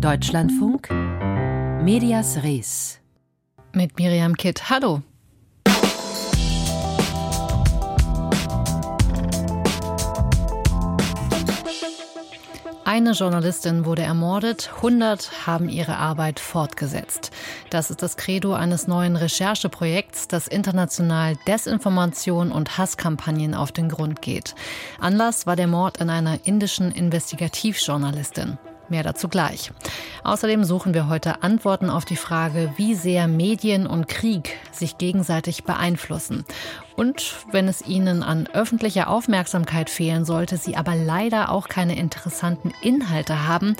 Deutschlandfunk Medias Res mit Miriam Kitt. Hallo. Eine Journalistin wurde ermordet, 100 haben ihre Arbeit fortgesetzt. Das ist das Credo eines neuen Rechercheprojekts, das international Desinformation und Hasskampagnen auf den Grund geht. Anlass war der Mord an einer indischen Investigativjournalistin. Mehr dazu gleich. Außerdem suchen wir heute Antworten auf die Frage, wie sehr Medien und Krieg sich gegenseitig beeinflussen. Und wenn es Ihnen an öffentlicher Aufmerksamkeit fehlen sollte, Sie aber leider auch keine interessanten Inhalte haben,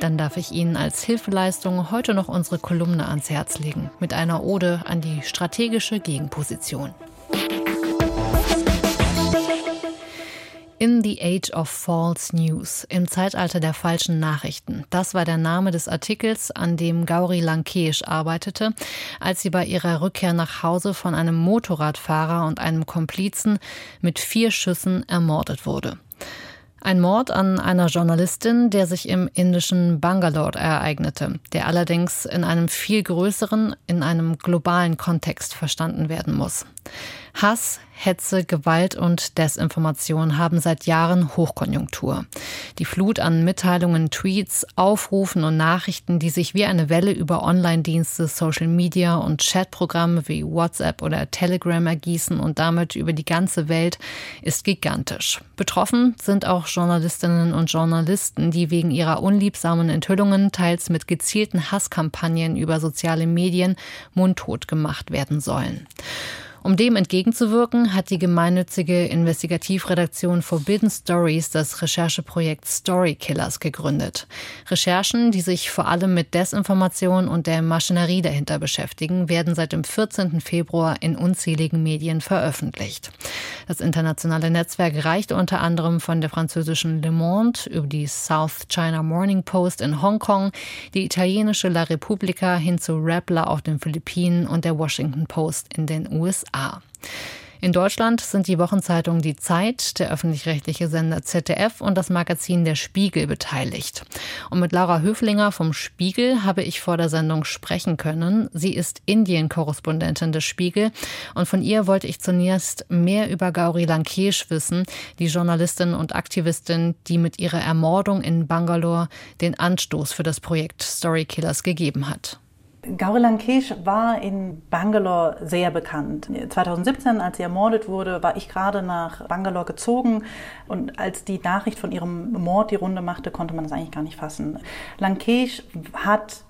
dann darf ich Ihnen als Hilfeleistung heute noch unsere Kolumne ans Herz legen mit einer Ode an die strategische Gegenposition. In the Age of False News, im Zeitalter der falschen Nachrichten. Das war der Name des Artikels, an dem Gauri Lankesh arbeitete, als sie bei ihrer Rückkehr nach Hause von einem Motorradfahrer und einem Komplizen mit vier Schüssen ermordet wurde. Ein Mord an einer Journalistin, der sich im indischen Bangalore ereignete, der allerdings in einem viel größeren, in einem globalen Kontext verstanden werden muss. Hass, Hetze, Gewalt und Desinformation haben seit Jahren Hochkonjunktur. Die Flut an Mitteilungen, Tweets, Aufrufen und Nachrichten, die sich wie eine Welle über Online-Dienste, Social Media und Chatprogramme wie WhatsApp oder Telegram ergießen und damit über die ganze Welt, ist gigantisch. Betroffen sind auch Journalistinnen und Journalisten, die wegen ihrer unliebsamen Enthüllungen teils mit gezielten Hasskampagnen über soziale Medien mundtot gemacht werden sollen. Um dem entgegenzuwirken, hat die gemeinnützige Investigativredaktion Forbidden Stories das Rechercheprojekt Story Killers gegründet. Recherchen, die sich vor allem mit Desinformation und der Maschinerie dahinter beschäftigen, werden seit dem 14. Februar in unzähligen Medien veröffentlicht. Das internationale Netzwerk reicht unter anderem von der französischen Le Monde über die South China Morning Post in Hongkong, die italienische La Repubblica hin zu Rappler auf den Philippinen und der Washington Post in den USA. USA. In Deutschland sind die Wochenzeitungen Die Zeit, der öffentlich-rechtliche Sender ZDF und das Magazin Der Spiegel beteiligt. Und mit Laura Höflinger vom Spiegel habe ich vor der Sendung sprechen können. Sie ist Indien-Korrespondentin des Spiegel und von ihr wollte ich zunächst mehr über Gauri Lankesh wissen, die Journalistin und Aktivistin, die mit ihrer Ermordung in Bangalore den Anstoß für das Projekt Storykillers gegeben hat. Gauri Lankesh war in Bangalore sehr bekannt. 2017, als sie ermordet wurde, war ich gerade nach Bangalore gezogen und als die Nachricht von ihrem Mord die Runde machte, konnte man das eigentlich gar nicht fassen. Lankesh hat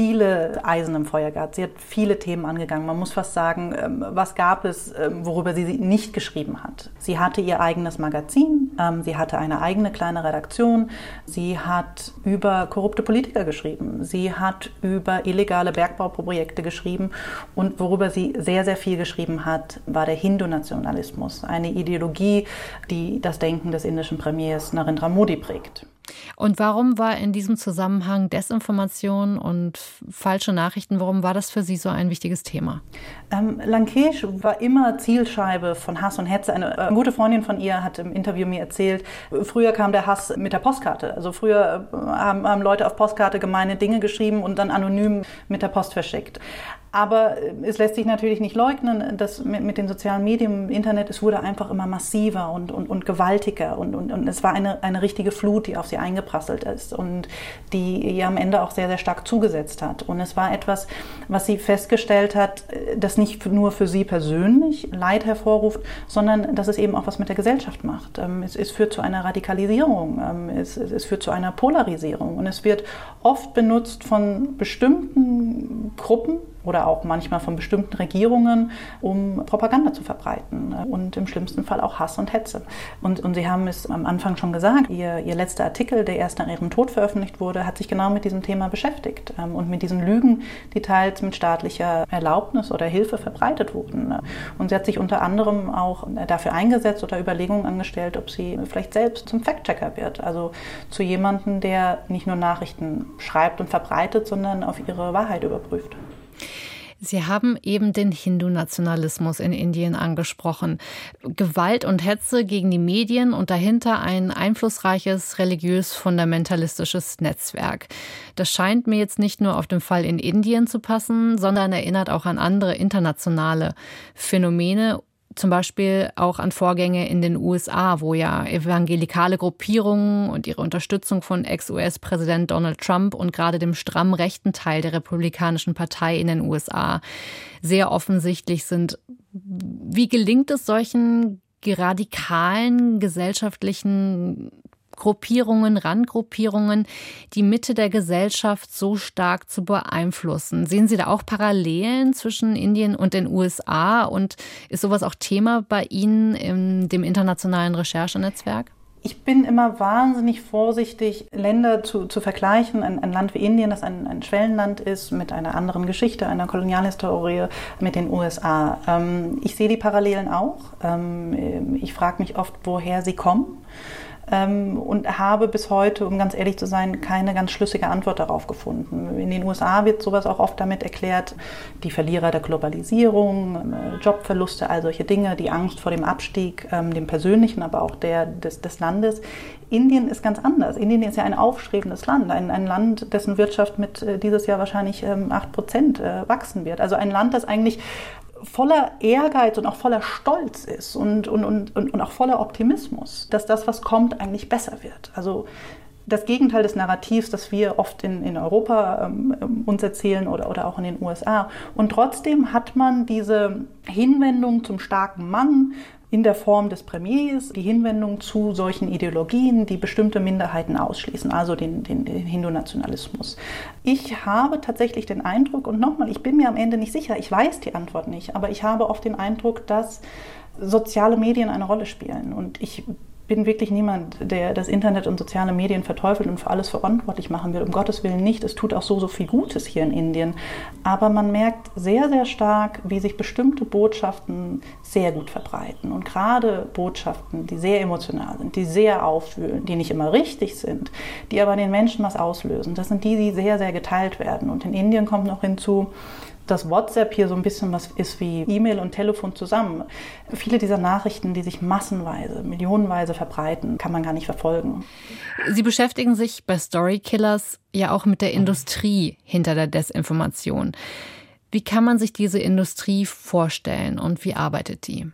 viele Eisen im Feuer gehabt. Sie hat viele Themen angegangen. Man muss fast sagen, ähm, was gab es, ähm, worüber sie nicht geschrieben hat. Sie hatte ihr eigenes Magazin, ähm, sie hatte eine eigene kleine Redaktion, sie hat über korrupte Politiker geschrieben, sie hat über illegale Bergbauprojekte geschrieben und worüber sie sehr, sehr viel geschrieben hat, war der Hindu-Nationalismus, eine Ideologie, die das Denken des indischen Premiers Narendra Modi prägt. Und warum war in diesem Zusammenhang Desinformation und falsche Nachrichten, warum war das für Sie so ein wichtiges Thema? Ähm, Lankesh war immer Zielscheibe von Hass und Hetze. Eine, äh, gute Freundin von ihr hat im Interview mir erzählt, früher kam der Hass mit der Postkarte. Also früher äh, haben, haben Leute auf Postkarte gemeine Dinge geschrieben und dann anonym mit der Post verschickt. Aber äh, es lässt sich natürlich nicht leugnen, dass mit, den sozialen Medien, im Internet, es wurde einfach immer massiver und, und, und gewaltiger und, und, und es war eine, eine richtige Flut, die auf sie eingeprasselt ist und die ihr am Ende auch sehr, sehr stark zugesetzt hat. Und es war etwas, was sie festgestellt hat, äh, das nicht nur für sie persönlich Leid hervorruft, sondern dass es eben auch was mit der Gesellschaft macht. Ähm, es, es führt zu einer Radikalisierung, ähm, es, es führt zu einer Polarisierung und es wird oft benutzt von bestimmten Gruppen, oder auch manchmal von bestimmten Regierungen, um Propaganda zu verbreiten und im schlimmsten Fall auch Hass und Hetze. Und, und Sie haben es am Anfang schon gesagt, Ihr, Ihr letzter Artikel, der erst nach Ihrem Tod veröffentlicht wurde, hat sich genau mit diesem Thema beschäftigt ähm, und mit diesen Lügen, die teils mit staatlicher Erlaubnis oder Hilfe verbreitet wurden. Und sie hat sich unter anderem auch dafür eingesetzt oder Überlegungen angestellt, ob sie vielleicht selbst zum Fact-Checker wird, also zu jemandem, der nicht nur Nachrichten schreibt und verbreitet, sondern auf ihre Wahrheit überprüft. Sie haben eben den Hindu-Nationalismus in Indien angesprochen. Gewalt und Hetze gegen die Medien und dahinter ein einflussreiches religiös-fundamentalistisches Netzwerk. Das scheint mir jetzt nicht nur auf den Fall in Indien zu passen, sondern erinnert auch an andere internationale Phänomene zum Beispiel auch an Vorgänge in den USA, wo ja evangelikale Gruppierungen und ihre Unterstützung von Ex-US-Präsident Donald Trump und gerade dem stramm rechten Teil der Republikanischen Partei in den USA sehr offensichtlich sind. Wie gelingt es solchen radikalen gesellschaftlichen Gruppierungen, Randgruppierungen, die Mitte der Gesellschaft so stark zu beeinflussen. Sehen Sie da auch Parallelen zwischen Indien und den USA und ist sowas auch Thema bei Ihnen in dem internationalen Recherchenetzwerk? Ich bin immer wahnsinnig vorsichtig, Länder zu, zu vergleichen. Ein, ein, Land wie Indien, das ein, ein, Schwellenland ist, mit einer anderen Geschichte, einer Kolonialhistorie, mit den USA. Ähm, ich sehe die Parallelen auch. Ähm, ich frage mich oft, woher sie kommen ähm, und habe bis heute, um ganz ehrlich zu sein, keine ganz schlüssige Antwort darauf gefunden. In den USA wird sowas auch oft damit erklärt, die Verlierer der Globalisierung, äh, Jobverluste, all solche Dinge, die Angst vor dem Abstieg, ähm, dem persönlichen, aber auch der des, des Landes. Indien ist ganz anders. Indien ist ja ein aufstrebendes Land, ein, ein Land, dessen Wirtschaft mit äh, dieses Jahr wahrscheinlich ähm, 8 Prozent äh, wachsen wird. Also ein Land, das eigentlich voller Ehrgeiz und auch voller Stolz ist und, und, und, und auch voller Optimismus, dass das, was kommt, eigentlich besser wird. Also das Gegenteil des Narrativs, das wir oft in, in Europa ähm, uns erzählen oder, oder auch in den USA. Und trotzdem hat man diese Hinwendung zum starken Mann, in der Form des Premiers die Hinwendung zu solchen Ideologien, die bestimmte Minderheiten ausschließen, also den, den, den Hindu-Nationalismus. Ich habe tatsächlich den Eindruck, und nochmal, ich bin mir am Ende nicht sicher, ich weiß die Antwort nicht, aber ich habe oft den Eindruck, dass soziale Medien eine Rolle spielen. Und ich bin wirklich niemand, der das Internet und soziale Medien verteufelt und für alles verantwortlich machen will. Um Gottes Willen nicht. Es tut auch so, so viel Gutes hier in Indien. Aber man merkt sehr, sehr stark, wie sich bestimmte Botschaften sehr gut verbreiten. Und gerade Botschaften, die sehr emotional sind, die sehr aufwühlen, die nicht immer richtig sind, die aber den Menschen was auslösen, das sind die, die sehr, sehr geteilt werden. Und in Indien kommt noch hinzu, dass WhatsApp hier so ein bisschen was ist wie E-Mail und Telefon zusammen. Viele dieser Nachrichten, die sich massenweise, millionenweise verbreiten, kann man gar nicht verfolgen. Sie beschäftigen sich bei Storykillers ja auch mit der Industrie hinter der Desinformation. Wie kann man sich diese Industrie vorstellen und wie arbeitet die?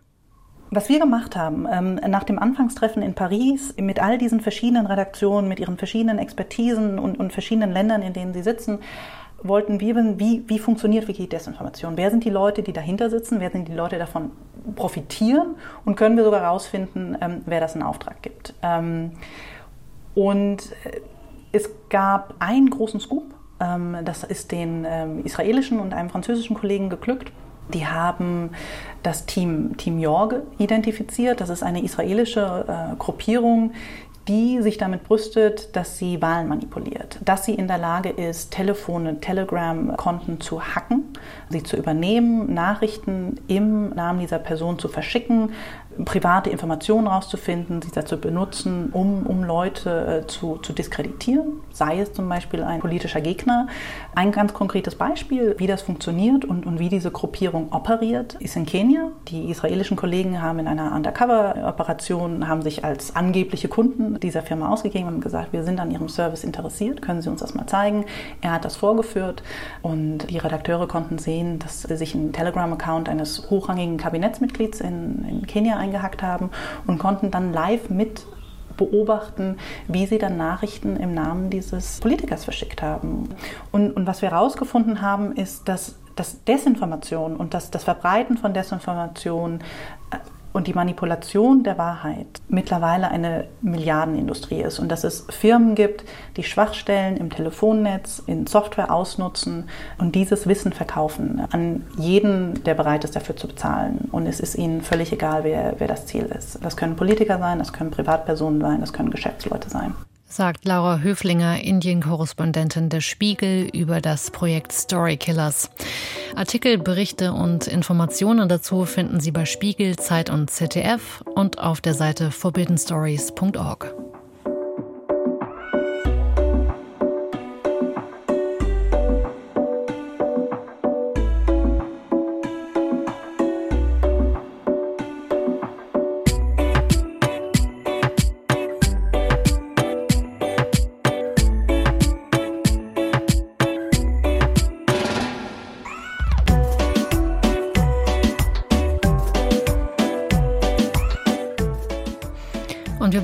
Was wir gemacht haben, ähm, nach dem Anfangstreffen in Paris, mit all diesen verschiedenen Redaktionen, mit ihren verschiedenen Expertisen und, und verschiedenen Ländern, in denen sie sitzen, wollten wir wissen, wie, wie funktioniert Wiki-Desinformation? Wer sind die Leute, die dahinter sitzen? Wer sind die Leute, die davon profitieren? Und können wir sogar herausfinden, ähm, wer das in Auftrag gibt? Ähm, und äh, es gab einen großen Scoop. Ähm, das ist den ähm, israelischen und einem französischen Kollegen geglückt. Die haben das Team, Team Jorge identifiziert. Das ist eine israelische äh, Gruppierung, die sich damit brüstet, dass sie Wahlen manipuliert, dass sie in der Lage ist, Telefone, Telegram-Konten zu hacken, sie zu übernehmen, Nachrichten im Namen dieser Person zu verschicken, private Informationen rauszufinden, sie dazu benutzen, um, um Leute äh, zu, zu diskreditieren, sei es zum Beispiel ein politischer Gegner. Ein ganz konkretes Beispiel, wie das funktioniert und, und wie diese Gruppierung operiert, ist in Kenia. Die israelischen Kollegen haben in einer Undercover-Operation, haben sich als angebliche Kunden dieser Firma ausgegeben und gesagt, wir sind an ihrem Service interessiert, können Sie uns das mal zeigen. Er hat das vorgeführt und die Redakteure konnten sehen, dass sich ein Telegram-Account eines hochrangigen Kabinettsmitglieds in, in Kenia eingehackt haben und konnten dann live mit beobachten, wie sie dann Nachrichten im Namen dieses Politikers verschickt haben. Und, und was wir herausgefunden haben, ist, dass, dass Desinformation und das, das Verbreiten von Desinformation äh, und die Manipulation der Wahrheit mittlerweile eine Milliardenindustrie ist und dass es Firmen gibt, die Schwachstellen im Telefonnetz, in Software ausnutzen und dieses Wissen verkaufen an jeden, der bereit ist, dafür zu bezahlen. Und es ist ihnen völlig egal, wer, wer das Ziel ist. Das können Politiker sein, das können Privatpersonen sein, das können Geschäftsleute sein sagt Laura Höflinger, Indien-Korrespondentin der Spiegel, über das Projekt Storykillers. Artikel, Berichte und Informationen dazu finden Sie bei Spiegel, Zeit und ZDF und auf der Seite forbiddenstories.org.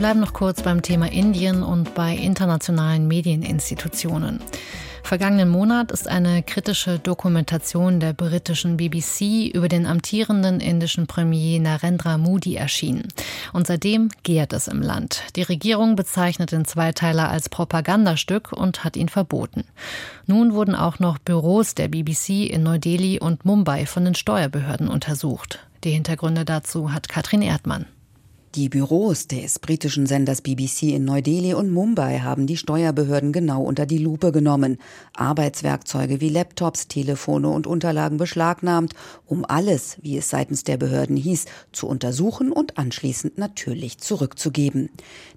bleiben noch kurz beim Thema Indien und bei internationalen Medieninstitutionen. Vergangenen Monat ist eine kritische Dokumentation der britischen BBC über den amtierenden indischen Premier Narendra Modi erschienen. Und seitdem gärt es im Land. Die Regierung bezeichnet den Zweiteiler als Propagandastück und hat ihn verboten. Nun wurden auch noch Büros der BBC in Neu-Delhi und Mumbai von den Steuerbehörden untersucht. Die Hintergründe dazu hat Katrin Erdmann. Die Büros des britischen Senders BBC in Neu-Delhi und Mumbai haben die Steuerbehörden genau unter die Lupe genommen, Arbeitswerkzeuge wie Laptops, Telefone und Unterlagen beschlagnahmt, um alles, wie es seitens der Behörden hieß, zu untersuchen und anschließend natürlich zurückzugeben.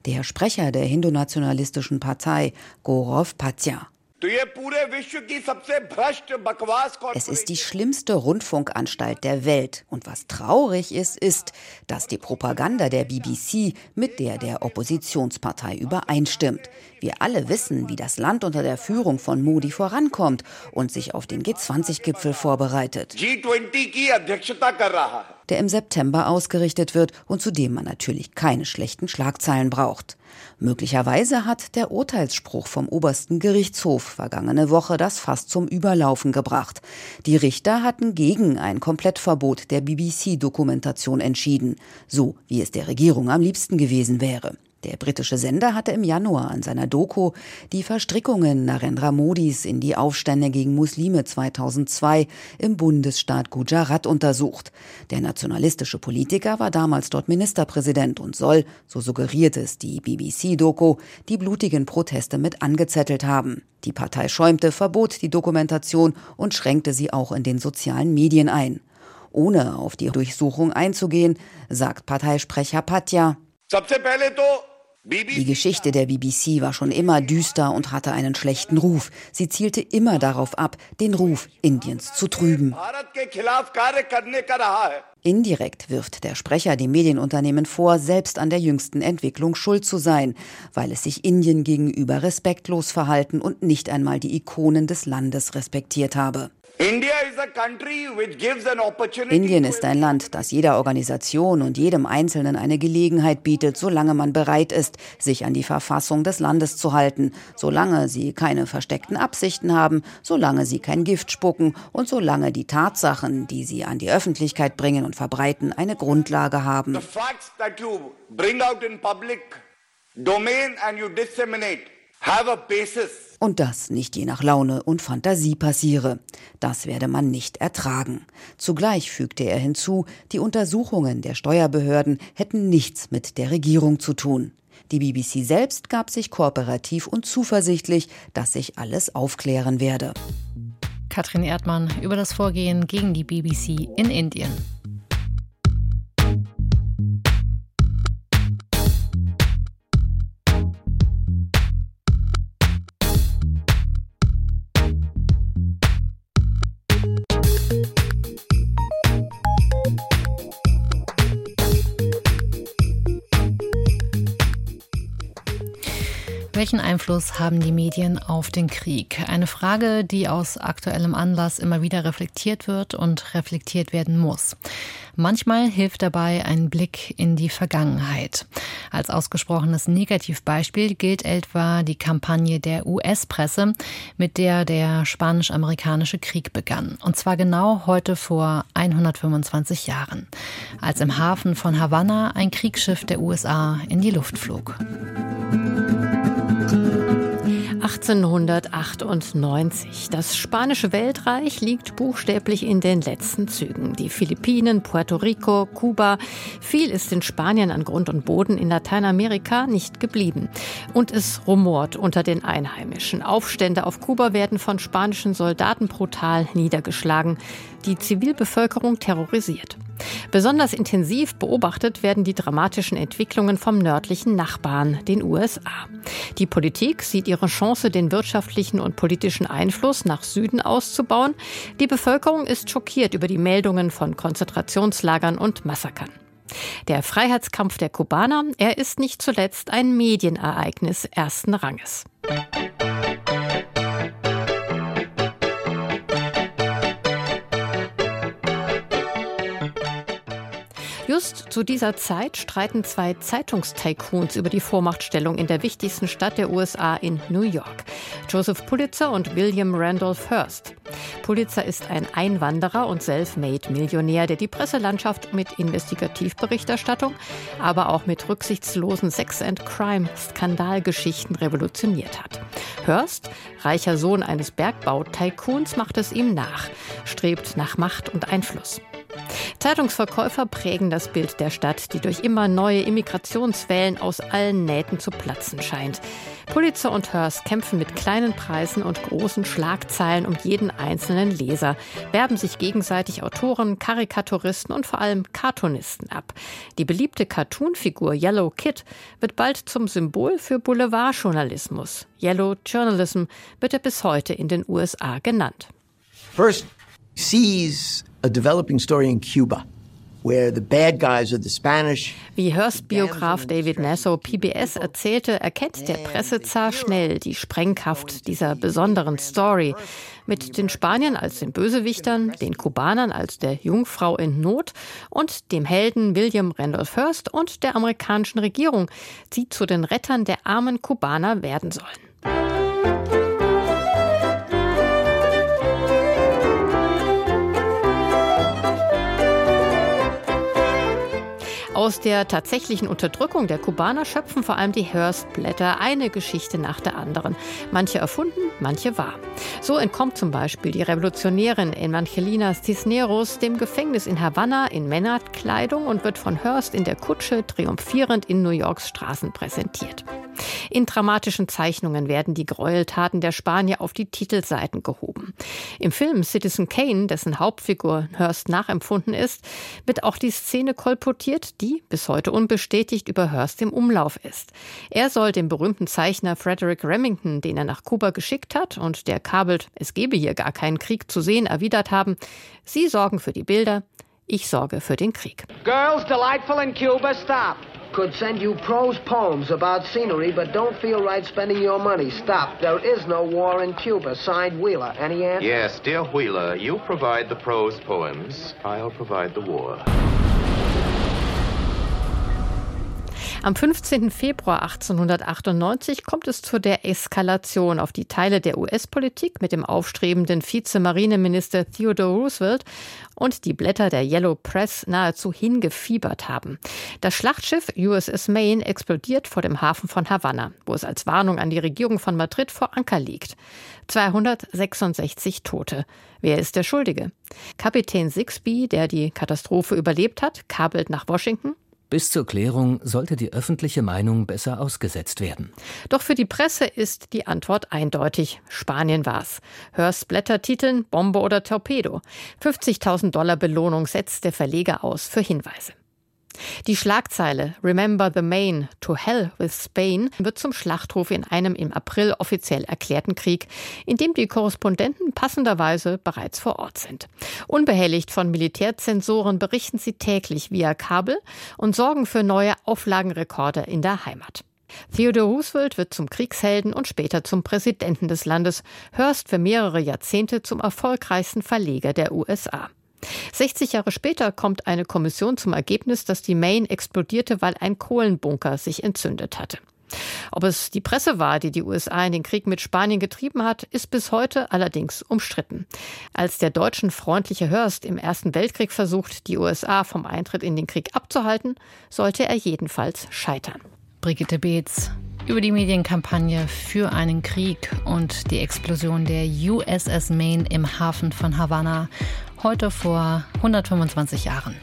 Der Sprecher der hindu-nationalistischen Partei, Gaurav Patya, es ist die schlimmste Rundfunkanstalt der Welt. Und was traurig ist, ist, dass die Propaganda der BBC mit der der Oppositionspartei übereinstimmt. Wir alle wissen, wie das Land unter der Führung von Modi vorankommt und sich auf den G20-Gipfel vorbereitet der im September ausgerichtet wird und zu dem man natürlich keine schlechten Schlagzeilen braucht. Möglicherweise hat der Urteilsspruch vom obersten Gerichtshof vergangene Woche das Fass zum Überlaufen gebracht. Die Richter hatten gegen ein Komplettverbot der BBC-Dokumentation entschieden, so wie es der Regierung am liebsten gewesen wäre. Der britische Sender hatte im Januar an seiner Doku die Verstrickungen Narendra Modis in die Aufstände gegen Muslime 2002 im Bundesstaat Gujarat untersucht. Der nationalistische Politiker war damals dort Ministerpräsident und soll, so suggeriert es die BBC-Doku, die blutigen Proteste mit angezettelt haben. Die Partei schäumte, verbot die Dokumentation und schränkte sie auch in den sozialen Medien ein. Ohne auf die Durchsuchung einzugehen, sagt Parteisprecher Patja, die Geschichte der BBC war schon immer düster und hatte einen schlechten Ruf. Sie zielte immer darauf ab, den Ruf Indiens zu trüben. Indirekt wirft der Sprecher dem Medienunternehmen vor, selbst an der jüngsten Entwicklung schuld zu sein, weil es sich Indien gegenüber respektlos verhalten und nicht einmal die Ikonen des Landes respektiert habe. Indien ist ein Land, das jeder Organisation und jedem Einzelnen eine Gelegenheit bietet, solange man bereit ist, sich an die Verfassung des Landes zu halten, solange sie keine versteckten Absichten haben, solange sie kein Gift spucken und solange die Tatsachen, die sie an die Öffentlichkeit bringen und verbreiten, eine Grundlage haben. The facts that you bring out in public domain and you disseminate und das nicht je nach Laune und Fantasie passiere. Das werde man nicht ertragen. Zugleich fügte er hinzu, die Untersuchungen der Steuerbehörden hätten nichts mit der Regierung zu tun. Die BBC selbst gab sich kooperativ und zuversichtlich, dass sich alles aufklären werde. Katrin Erdmann über das Vorgehen gegen die BBC in Indien. Welchen Einfluss haben die Medien auf den Krieg? Eine Frage, die aus aktuellem Anlass immer wieder reflektiert wird und reflektiert werden muss. Manchmal hilft dabei ein Blick in die Vergangenheit. Als ausgesprochenes Negativbeispiel gilt etwa die Kampagne der US-Presse, mit der der spanisch-amerikanische Krieg begann. Und zwar genau heute vor 125 Jahren, als im Hafen von Havanna ein Kriegsschiff der USA in die Luft flog. 1898. Das spanische Weltreich liegt buchstäblich in den letzten Zügen. Die Philippinen, Puerto Rico, Kuba. Viel ist in Spanien an Grund und Boden in Lateinamerika nicht geblieben. Und es rumort unter den Einheimischen. Aufstände auf Kuba werden von spanischen Soldaten brutal niedergeschlagen. Die Zivilbevölkerung terrorisiert. Besonders intensiv beobachtet werden die dramatischen Entwicklungen vom nördlichen Nachbarn, den USA. Die Politik sieht ihre Chance, den wirtschaftlichen und politischen Einfluss nach Süden auszubauen. Die Bevölkerung ist schockiert über die Meldungen von Konzentrationslagern und Massakern. Der Freiheitskampf der Kubaner, er ist nicht zuletzt ein Medienereignis ersten Ranges. Just zu dieser Zeit streiten zwei Zeitungstycoons über die Vormachtstellung in der wichtigsten Stadt der USA in New York. Joseph Pulitzer und William Randolph Hearst. Pulitzer ist ein Einwanderer und Self-Made-Millionär, der die Presselandschaft mit Investigativberichterstattung, aber auch mit rücksichtslosen Sex-and-Crime-Skandalgeschichten revolutioniert hat. Hearst, reicher Sohn eines Bergbau-Tycoons, macht es ihm nach, strebt nach Macht und Einfluss. Zeitungsverkäufer prägen das Bild der Stadt, die durch immer neue Immigrationswellen aus allen Nähten zu platzen scheint. Pulitzer und Hearst kämpfen mit kleinen Preisen und großen Schlagzeilen um jeden einzelnen Leser, werben sich gegenseitig Autoren, Karikaturisten und vor allem Cartoonisten ab. Die beliebte Cartoonfigur Yellow Kid wird bald zum Symbol für Boulevardjournalismus. Yellow Journalism wird er bis heute in den USA genannt. First sees a developing story in Cuba. Wie Hearst-Biograf David Nasso PBS erzählte, erkennt der Pressezar schnell die Sprengkraft dieser besonderen Story. Mit den Spaniern als den Bösewichtern, den Kubanern als der Jungfrau in Not und dem Helden William Randolph Hearst und der amerikanischen Regierung, die zu den Rettern der armen Kubaner werden sollen. Aus der tatsächlichen Unterdrückung der Kubaner schöpfen vor allem die Hearst-Blätter eine Geschichte nach der anderen. Manche erfunden, manche wahr. So entkommt zum Beispiel die Revolutionärin Evangelina Cisneros dem Gefängnis in Havanna in Männerkleidung und wird von Hearst in der Kutsche triumphierend in New Yorks Straßen präsentiert. In dramatischen Zeichnungen werden die Gräueltaten der Spanier auf die Titelseiten gehoben. Im Film Citizen Kane, dessen Hauptfigur Hearst nachempfunden ist, wird auch die Szene kolportiert, die bis heute unbestätigt über Hearst im Umlauf ist. Er soll dem berühmten Zeichner Frederick Remington, den er nach Kuba geschickt hat und der kabelt, es gebe hier gar keinen Krieg zu sehen, erwidert haben, Sie sorgen für die Bilder, ich sorge für den Krieg. Girls delightful in Cuba, stop could send you prose poems about scenery, but don't feel right spending your money. Stop. There is no war in Cuba. Signed Wheeler. Any answer? Yes, dear Wheeler, you provide the prose poems. I'll provide the war. Am 15. Februar 1898 kommt es zu der Eskalation, auf die Teile der US-Politik mit dem aufstrebenden Vizemarineminister Theodore Roosevelt und die Blätter der Yellow Press nahezu hingefiebert haben. Das Schlachtschiff USS Maine explodiert vor dem Hafen von Havanna, wo es als Warnung an die Regierung von Madrid vor Anker liegt. 266 Tote. Wer ist der Schuldige? Kapitän Sixby, der die Katastrophe überlebt hat, kabelt nach Washington bis zur Klärung sollte die öffentliche Meinung besser ausgesetzt werden. Doch für die Presse ist die Antwort eindeutig. Spanien war's. Hörst Blättertiteln Bombe oder Torpedo. 50.000 Dollar Belohnung setzt der Verleger aus für Hinweise. Die Schlagzeile Remember the Main, to Hell with Spain wird zum Schlachtruf in einem im April offiziell erklärten Krieg, in dem die Korrespondenten passenderweise bereits vor Ort sind. Unbehelligt von Militärzensoren berichten sie täglich via Kabel und sorgen für neue Auflagenrekorde in der Heimat. Theodore Roosevelt wird zum Kriegshelden und später zum Präsidenten des Landes, Hörst für mehrere Jahrzehnte zum erfolgreichsten Verleger der USA. 60 Jahre später kommt eine Kommission zum Ergebnis, dass die Maine explodierte, weil ein Kohlenbunker sich entzündet hatte. Ob es die Presse war, die die USA in den Krieg mit Spanien getrieben hat, ist bis heute allerdings umstritten. Als der deutschen freundliche Hörst im Ersten Weltkrieg versucht, die USA vom Eintritt in den Krieg abzuhalten, sollte er jedenfalls scheitern. Brigitte Beetz über die Medienkampagne für einen Krieg und die Explosion der USS Maine im Hafen von Havanna heute vor 125 Jahren.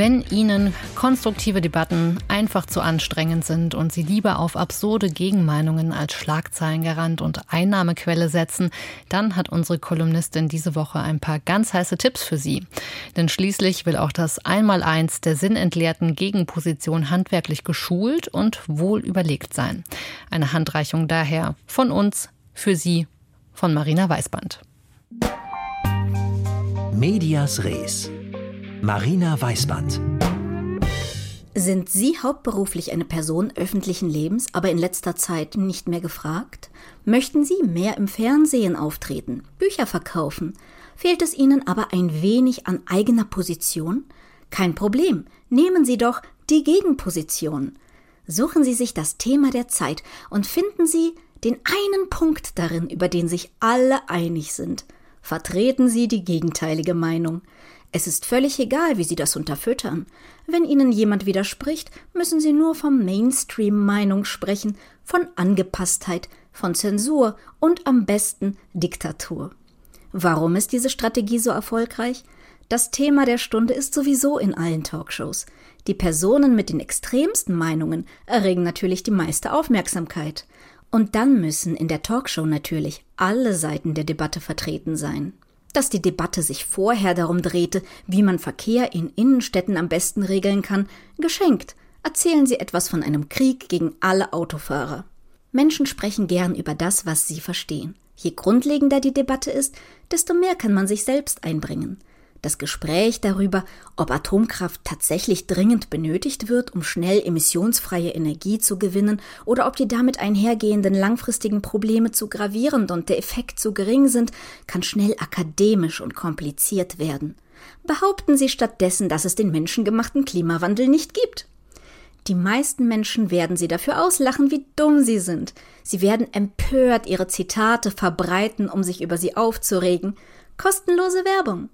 Wenn Ihnen konstruktive Debatten einfach zu anstrengend sind und Sie lieber auf absurde Gegenmeinungen als Schlagzeilengarant und Einnahmequelle setzen, dann hat unsere Kolumnistin diese Woche ein paar ganz heiße Tipps für Sie. Denn schließlich will auch das Einmaleins der sinnentleerten Gegenposition handwerklich geschult und wohl überlegt sein. Eine Handreichung daher von uns, für Sie, von Marina Weißband. Medias Res. Marina Weißband. Sind Sie hauptberuflich eine Person öffentlichen Lebens, aber in letzter Zeit nicht mehr gefragt? Möchten Sie mehr im Fernsehen auftreten, Bücher verkaufen? Fehlt es Ihnen aber ein wenig an eigener Position? Kein Problem, nehmen Sie doch die Gegenposition. Suchen Sie sich das Thema der Zeit und finden Sie den einen Punkt darin, über den sich alle einig sind. Vertreten Sie die gegenteilige Meinung. Es ist völlig egal, wie Sie das unterfüttern. Wenn Ihnen jemand widerspricht, müssen Sie nur vom Mainstream-Meinung sprechen, von Angepasstheit, von Zensur und am besten Diktatur. Warum ist diese Strategie so erfolgreich? Das Thema der Stunde ist sowieso in allen Talkshows. Die Personen mit den extremsten Meinungen erregen natürlich die meiste Aufmerksamkeit. Und dann müssen in der Talkshow natürlich alle Seiten der Debatte vertreten sein. Dass die Debatte sich vorher darum drehte, wie man Verkehr in Innenstädten am besten regeln kann, geschenkt. Erzählen Sie etwas von einem Krieg gegen alle Autofahrer. Menschen sprechen gern über das, was sie verstehen. Je grundlegender die Debatte ist, desto mehr kann man sich selbst einbringen. Das Gespräch darüber, ob Atomkraft tatsächlich dringend benötigt wird, um schnell emissionsfreie Energie zu gewinnen, oder ob die damit einhergehenden langfristigen Probleme zu gravierend und der Effekt zu gering sind, kann schnell akademisch und kompliziert werden. Behaupten Sie stattdessen, dass es den menschengemachten Klimawandel nicht gibt. Die meisten Menschen werden Sie dafür auslachen, wie dumm Sie sind. Sie werden empört Ihre Zitate verbreiten, um sich über sie aufzuregen. Kostenlose Werbung.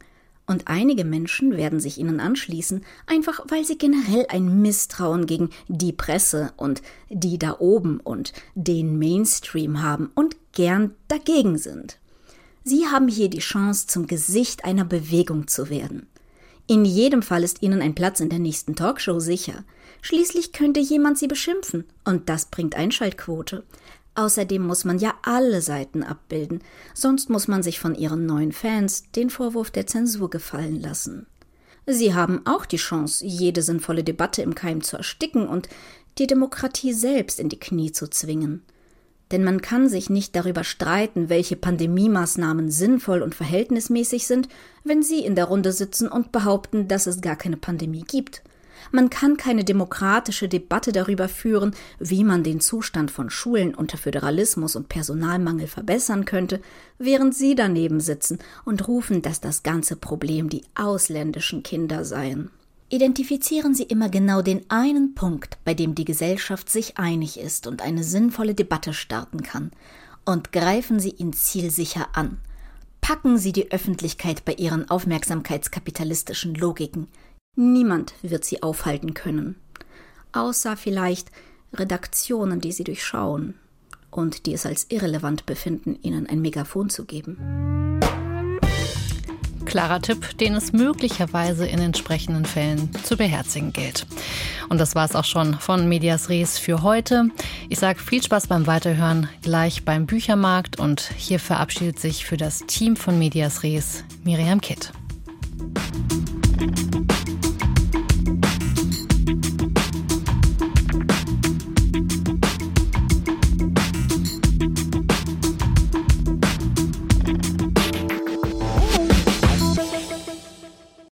Und einige Menschen werden sich ihnen anschließen, einfach weil sie generell ein Misstrauen gegen die Presse und die da oben und den Mainstream haben und gern dagegen sind. Sie haben hier die Chance, zum Gesicht einer Bewegung zu werden. In jedem Fall ist Ihnen ein Platz in der nächsten Talkshow sicher. Schließlich könnte jemand Sie beschimpfen, und das bringt Einschaltquote. Außerdem muss man ja alle Seiten abbilden, sonst muss man sich von ihren neuen Fans den Vorwurf der Zensur gefallen lassen. Sie haben auch die Chance, jede sinnvolle Debatte im Keim zu ersticken und die Demokratie selbst in die Knie zu zwingen. Denn man kann sich nicht darüber streiten, welche Pandemiemaßnahmen sinnvoll und verhältnismäßig sind, wenn Sie in der Runde sitzen und behaupten, dass es gar keine Pandemie gibt. Man kann keine demokratische Debatte darüber führen, wie man den Zustand von Schulen unter Föderalismus und Personalmangel verbessern könnte, während Sie daneben sitzen und rufen, dass das ganze Problem die ausländischen Kinder seien. Identifizieren Sie immer genau den einen Punkt, bei dem die Gesellschaft sich einig ist und eine sinnvolle Debatte starten kann, und greifen Sie ihn zielsicher an. Packen Sie die Öffentlichkeit bei ihren aufmerksamkeitskapitalistischen Logiken. Niemand wird sie aufhalten können, außer vielleicht Redaktionen, die sie durchschauen und die es als irrelevant befinden, ihnen ein Megafon zu geben. Klarer Tipp, den es möglicherweise in entsprechenden Fällen zu beherzigen gilt. Und das war es auch schon von Medias Res für heute. Ich sage viel Spaß beim Weiterhören gleich beim Büchermarkt und hier verabschiedet sich für das Team von Medias Res Miriam Kitt.